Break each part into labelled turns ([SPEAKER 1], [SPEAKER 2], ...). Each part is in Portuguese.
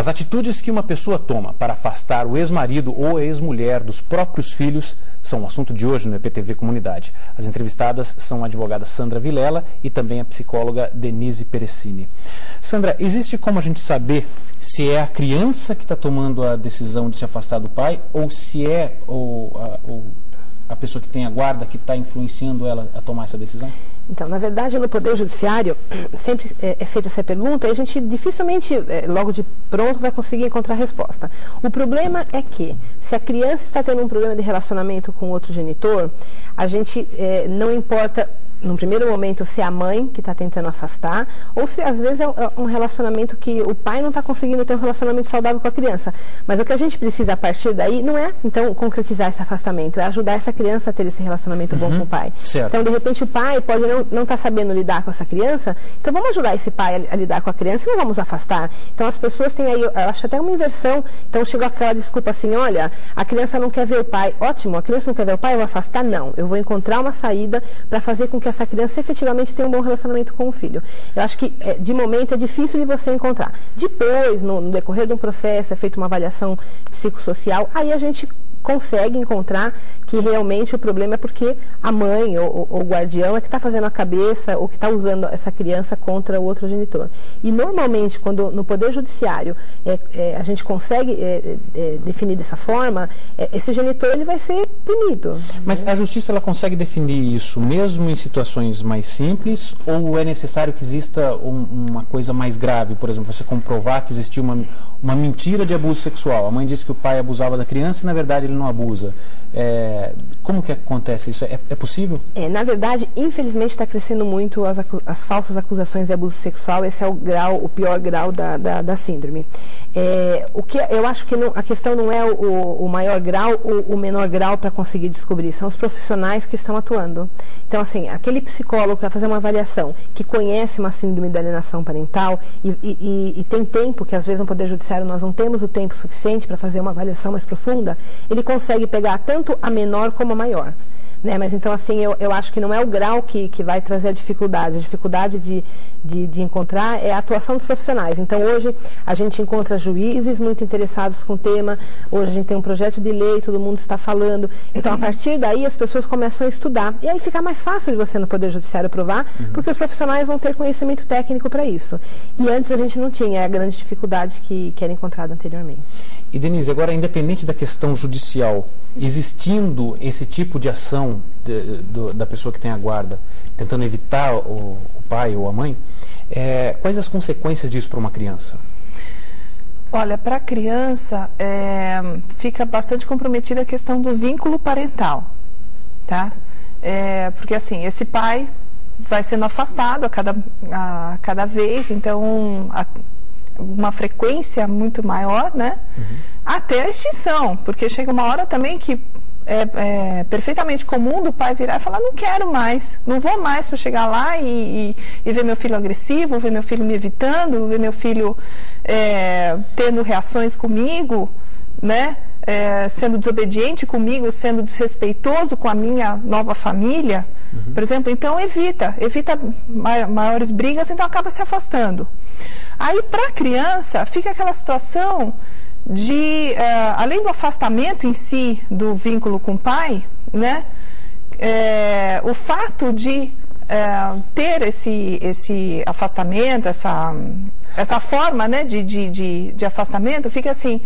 [SPEAKER 1] As atitudes que uma pessoa toma para afastar o ex-marido ou a ex-mulher dos próprios filhos são o assunto de hoje no EPTV Comunidade. As entrevistadas são a advogada Sandra Vilela e também a psicóloga Denise Perecini. Sandra, existe como a gente saber se é a criança que está tomando a decisão de se afastar do pai ou se é o, a, o a pessoa que tem a guarda que está influenciando ela a tomar essa decisão?
[SPEAKER 2] Então, na verdade, no Poder Judiciário, sempre é, é feita essa pergunta e a gente dificilmente, é, logo de pronto, vai conseguir encontrar a resposta. O problema é que, se a criança está tendo um problema de relacionamento com outro genitor, a gente é, não importa num primeiro momento, se é a mãe que está tentando afastar, ou se às vezes é, é um relacionamento que o pai não está conseguindo ter um relacionamento saudável com a criança. Mas o que a gente precisa a partir daí não é, então, concretizar esse afastamento, é ajudar essa criança a ter esse relacionamento uhum, bom com o pai. Certo. Então, de repente, o pai pode não estar tá sabendo lidar com essa criança, então vamos ajudar esse pai a, a, lidar com a criança e não vamos afastar. Então, as pessoas têm aí, eu acho até uma inversão, então chegou aquela desculpa assim, olha, a criança não quer ver o pai, ótimo, a criança não quer ver o pai, eu vou afastar? Não, eu vou encontrar uma saída para fazer com que essa criança efetivamente tenha um bom relacionamento com o filho. Eu acho que, é, de momento, é difícil de você encontrar. Depois, no, no decorrer de um processo, é feita uma avaliação psicossocial, aí a gente consegue encontrar que realmente o problema é porque a mãe ou, o guardião é que está fazendo a cabeça ou que está usando essa criança contra o outro genitor. E normalmente, quando no Poder Judiciário é, é, a gente consegue é, é definir dessa forma, é, esse genitor ele vai ser punido.
[SPEAKER 1] Mas a Justiça ela consegue definir isso mesmo em situações mais simples ou é necessário que exista um, uma coisa mais grave? Por exemplo, você comprovar que existiu uma, uma mentira de abuso sexual. A mãe disse que o pai abusava da criança e na verdade ele não abusa. É, como que acontece isso? É, é possível?
[SPEAKER 2] É, na verdade, infelizmente está crescendo muito as, as, falsas acusações de abuso sexual. Esse é o grau, o pior grau da, da, da síndrome. É, o que eu acho que não, a questão não é o, o maior grau ou o menor grau para conseguir descobrir, são os profissionais que estão atuando. Então, assim, aquele psicólogo que vai fazer uma avaliação, que conhece uma síndrome de alienação parental e, e, e tem tempo, que às vezes no Poder Judiciário nós não temos o tempo suficiente para fazer uma avaliação mais profunda, ele consegue pegar tanto a menor como a maior. Né? Mas então, assim, eu, eu acho que não é o grau que, que vai trazer a dificuldade. A dificuldade de, de, de encontrar é a atuação dos profissionais. Então, hoje, a gente encontra juízes muito interessados com o tema. Hoje, a gente tem um projeto de lei, todo mundo está falando. Então, a partir daí, as pessoas começam a estudar. E aí fica mais fácil de você, no Poder Judiciário, aprovar, uhum. porque os profissionais vão ter conhecimento técnico para isso. E antes a gente não tinha, é a grande dificuldade que, que era encontrada anteriormente.
[SPEAKER 1] E Denise, agora, independente da questão judicial, Sim. existindo esse tipo de ação de, de, da pessoa que tem a guarda, tentando evitar o, o pai ou a mãe, é, quais as consequências disso para uma criança?
[SPEAKER 3] Olha, para a criança é, fica bastante comprometida a questão do vínculo parental, tá? É, porque assim, esse pai vai sendo afastado a cada, a cada vez, então a, uma frequência muito maior, né? Uhum. Até a extinção, porque chega uma hora também que é, é, perfeitamente comum do pai virar e falar: não quero mais, não vou mais para chegar lá e, e, e, ver meu filho agressivo, ver meu filho me evitando, ver meu filho é, tendo reações comigo, né? É, sendo desobediente comigo, sendo desrespeitoso com a minha nova família, uhum. por exemplo. Então, evita, evita maiores brigas, então acaba se afastando. Aí, para a criança, fica aquela situação de, uh, além do afastamento em si do vínculo com o pai, né, é, o fato de é, ter esse, esse afastamento, essa, essa forma né, de, de, de, de afastamento, fica assim,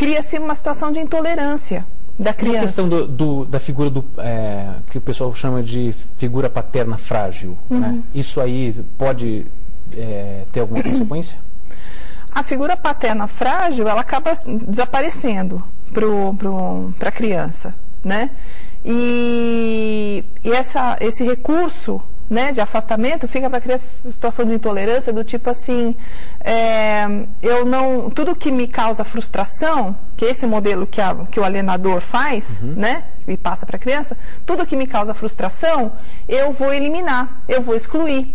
[SPEAKER 3] cria-se uma situação de intolerância da criança.
[SPEAKER 1] a questão do, do, da figura do, é, que o pessoal chama de figura paterna frágil, né? uhum. né? isso aí pode é, ter alguma consequência?
[SPEAKER 3] A figura paterna frágil, ela acaba desaparecendo para a criança, né? E, e essa, esse recurso né, de afastamento fica para criar situação de intolerância do tipo assim, é, eu não, tudo que me causa frustração, que é esse modelo que, a, que o alienador faz, uhum. né, e passa para a criança, tudo que me causa frustração, eu vou eliminar, eu vou excluir.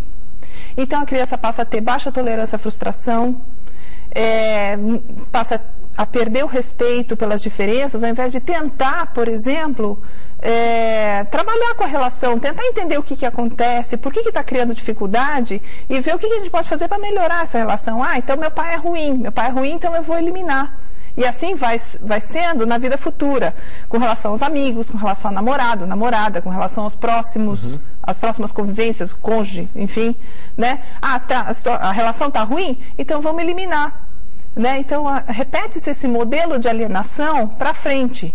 [SPEAKER 3] Então a criança passa a ter baixa tolerância à frustração, é, passa a perder o respeito pelas diferenças, ao invés de tentar, por exemplo, é, trabalhar com a relação, tentar entender o que, que acontece, por que está criando dificuldade e ver o que, que a gente pode fazer para melhorar essa relação. Ah, então meu pai é ruim, meu pai é ruim, então eu vou eliminar. E assim vai, vai sendo na vida futura, com relação aos amigos, com relação ao namorado, namorada, com relação aos próximos, uhum. às próximas convivências, cônjuge, enfim, né? Ah, tá, a, a relação tá ruim, então vamos eliminar, né? Então repete-se esse modelo de alienação para frente.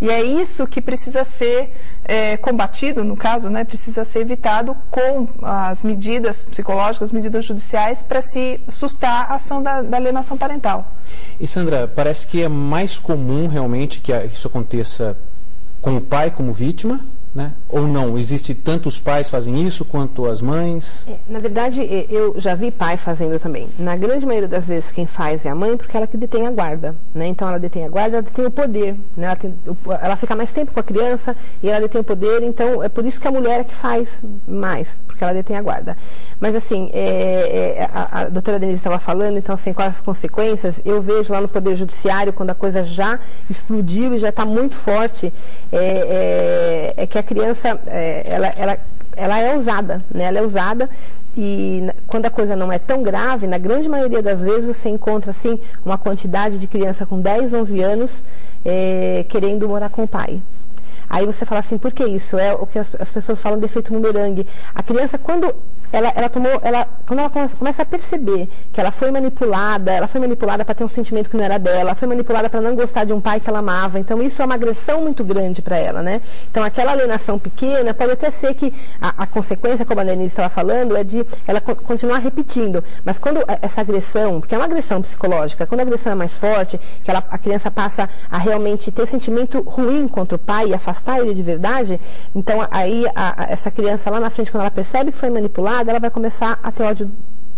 [SPEAKER 3] E é isso que precisa ser é, combatido, no caso, né, precisa ser evitado com as medidas psicológicas, as medidas judiciais, para se sustar a ação da, da, alienação parental.
[SPEAKER 1] E Sandra, parece que é mais comum realmente que isso aconteça com o pai como vítima né? Ou não? Existe tanto os pais fazem isso quanto as mães?
[SPEAKER 2] É, na verdade, eu já vi pai fazendo também. Na grande maioria das vezes quem faz é a mãe, porque ela que detém a guarda, né? Então ela detém a guarda, ela detém o poder, né? Ela, tem, ela fica mais tempo com a criança e ela detém o poder. Então é por isso que a mulher é que faz mais, porque ela detém a guarda. Mas assim, é, é, a, a, doutora Denise estava falando, então assim, quais as consequências? Eu vejo lá no poder judiciário quando a coisa já explodiu e já está muito forte, é, é, é que a a criança, é, ela, ela, ela é usada, né? Ela é usada e quando a coisa não é tão grave, na grande maioria das vezes você encontra assim uma quantidade de criança com 10, 11 anos é, querendo morar com o pai. Aí você fala assim, por que isso? É o que as, as pessoas falam de efeito bumerangue. A criança, quando ela, ela tomou, ela, quando ela começa a perceber que ela foi manipulada, ela foi manipulada para ter um sentimento que não era dela, ela foi manipulada para não gostar de um pai que ela amava. Então isso é uma agressão muito grande para ela, né? Então aquela alienação pequena pode até ser que a, a consequência, como a Denise estava falando, é de ela co continuar repetindo. Mas quando essa agressão, porque é uma agressão psicológica, quando a agressão é mais forte, que ela, a criança passa a realmente ter sentimento ruim contra o pai e afastar ele de verdade, então aí a, a, essa criança lá na frente, quando ela percebe que foi manipulada, ela vai começar a ter ódio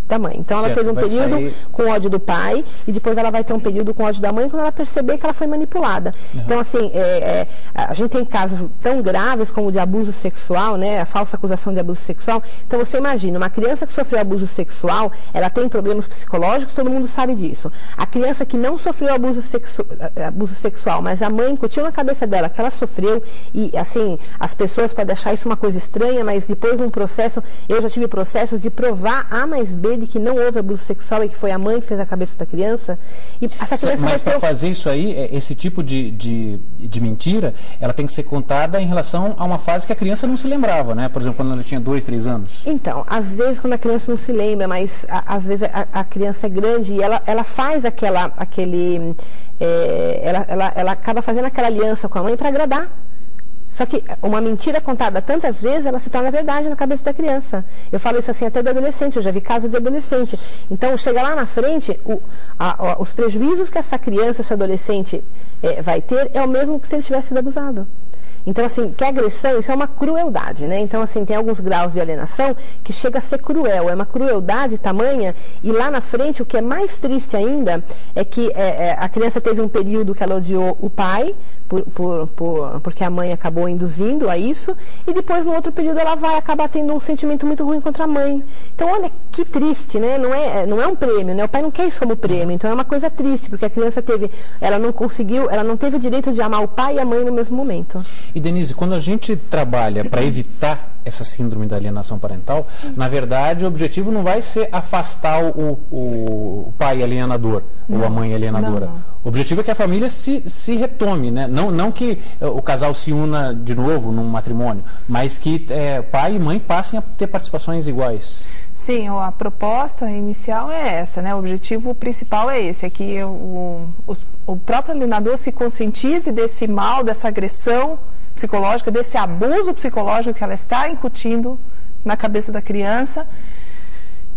[SPEAKER 2] da mãe. Então certo, ela teve um período sair... com ódio do pai e depois ela vai ter um período com ódio da mãe quando ela perceber que ela foi manipulada. Uhum. Então assim, é, é, a gente tem casos tão graves como o de abuso sexual, né, a falsa acusação de abuso sexual. Então você imagina, uma criança que sofreu abuso sexual, ela tem problemas psicológicos, todo mundo sabe disso. A criança que não sofreu abuso, sexu abuso sexual, mas a mãe incutiu na cabeça dela que ela sofreu e assim, as pessoas podem achar isso uma coisa estranha, mas depois um processo, eu já tive processos de provar A mais B de que não houve abuso sexual e que foi a mãe que fez a cabeça da criança. E essa criança
[SPEAKER 1] Mas para fazer isso aí, é, esse tipo de, de, de, mentira, ela tem que ser contada em relação a uma fase que a criança não se lembrava, né? Por exemplo, quando ela tinha dois, três anos.
[SPEAKER 2] Então, às vezes quando a criança não se lembra, mas a, às vezes a, a, criança é grande e ela, ela faz aquela, aquele, é, ela, ela, ela acaba fazendo aquela aliança com a mãe para agradar só que uma mentira contada tantas vezes, ela se torna verdade na cabeça da criança. Eu falo isso assim até do adolescente, eu já vi caso de adolescente. Então, chega lá na frente, o, a, a, os prejuízos que essa criança, esse adolescente é, vai ter é o mesmo que se ele tivesse sido abusado. Então, assim, que agressão, isso é uma crueldade, né? Então, assim, tem alguns graus de alienação que chega a ser cruel. É uma crueldade tamanha e lá na frente, o que é mais triste ainda é que é, é, a criança teve um período que ela odiou o pai, por, por, por, porque a mãe acabou induzindo a isso, e depois, no outro período, ela vai acabar tendo um sentimento muito ruim contra a mãe. Então, olha que triste, né? Não é, não é um prêmio, né? O pai não quer isso como prêmio, então é uma coisa triste, porque a criança teve, ela não conseguiu, ela não teve o direito de amar o pai e a mãe no mesmo momento.
[SPEAKER 1] E Denise, quando a gente trabalha para evitar essa síndrome da alienação parental, na verdade o objetivo não vai ser afastar o, o, o pai alienador não, ou a mãe alienadora. Não, não. O objetivo é que a família se, se retome, né? não, não que eh, o casal se una de novo num matrimônio, mas que é, pai e mãe passem a ter participações iguais.
[SPEAKER 3] Sim, a proposta inicial é essa, né? O objetivo principal é esse, é que o, o, o próprio alienador se conscientize desse mal, dessa agressão psicológica, desse abuso psicológico que ela está incutindo na cabeça da criança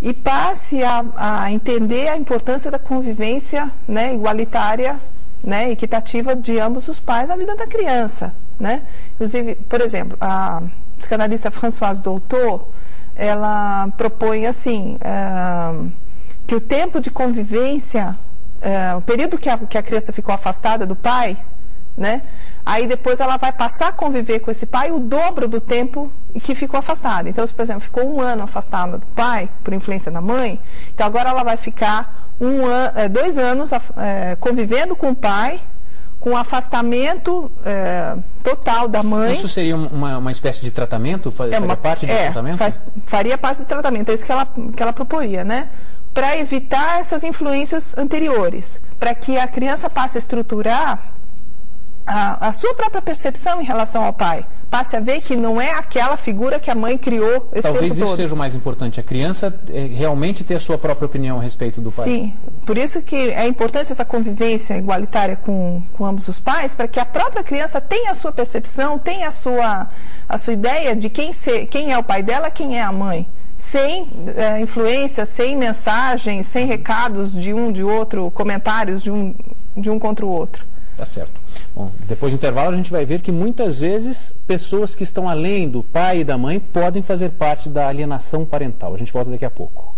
[SPEAKER 3] e passe a, a entender a importância da convivência né, igualitária, né, equitativa de ambos os pais na vida da criança. Né? Inclusive, por exemplo, a psicanalista Françoise Doutor, ela propõe assim, uh, que o tempo de convivência, uh, o período que a, que a criança ficou afastada do pai, né, Aí depois ela vai passar a conviver com esse pai o dobro do tempo que ficou afastada. Então, se, por exemplo, ficou um ano afastada do pai, por influência da mãe, então agora ela vai ficar um an, é, dois anos é, convivendo com o pai, com afastamento é, total da mãe.
[SPEAKER 1] Isso seria uma, uma espécie de tratamento? Faria é uma, parte do
[SPEAKER 3] é,
[SPEAKER 1] tratamento?
[SPEAKER 3] Faz, faria parte do tratamento, é isso que ela, que ela proporia, né? Para evitar essas influências anteriores, para que a criança passe a estruturar a, a sua própria percepção em relação ao pai passe a ver que não é aquela figura que a mãe criou esse
[SPEAKER 1] Talvez isso seja o mais importante, a criança é, realmente ter a sua própria opinião a respeito do pai.
[SPEAKER 3] Sim, por isso que é importante essa convivência igualitária com, com ambos os pais, para que a própria criança tenha a sua percepção, tenha a sua, a sua ideia de quem, ser, quem é o pai dela, quem é a mãe. Sem é, influência, sem mensagens, sem recados de um, de outro, comentários de um, de um contra o outro.
[SPEAKER 1] Tá certo. Bom, depois do intervalo a gente vai ver que muitas vezes pessoas que estão além do pai e da mãe podem fazer parte da alienação parental. A gente volta daqui a pouco.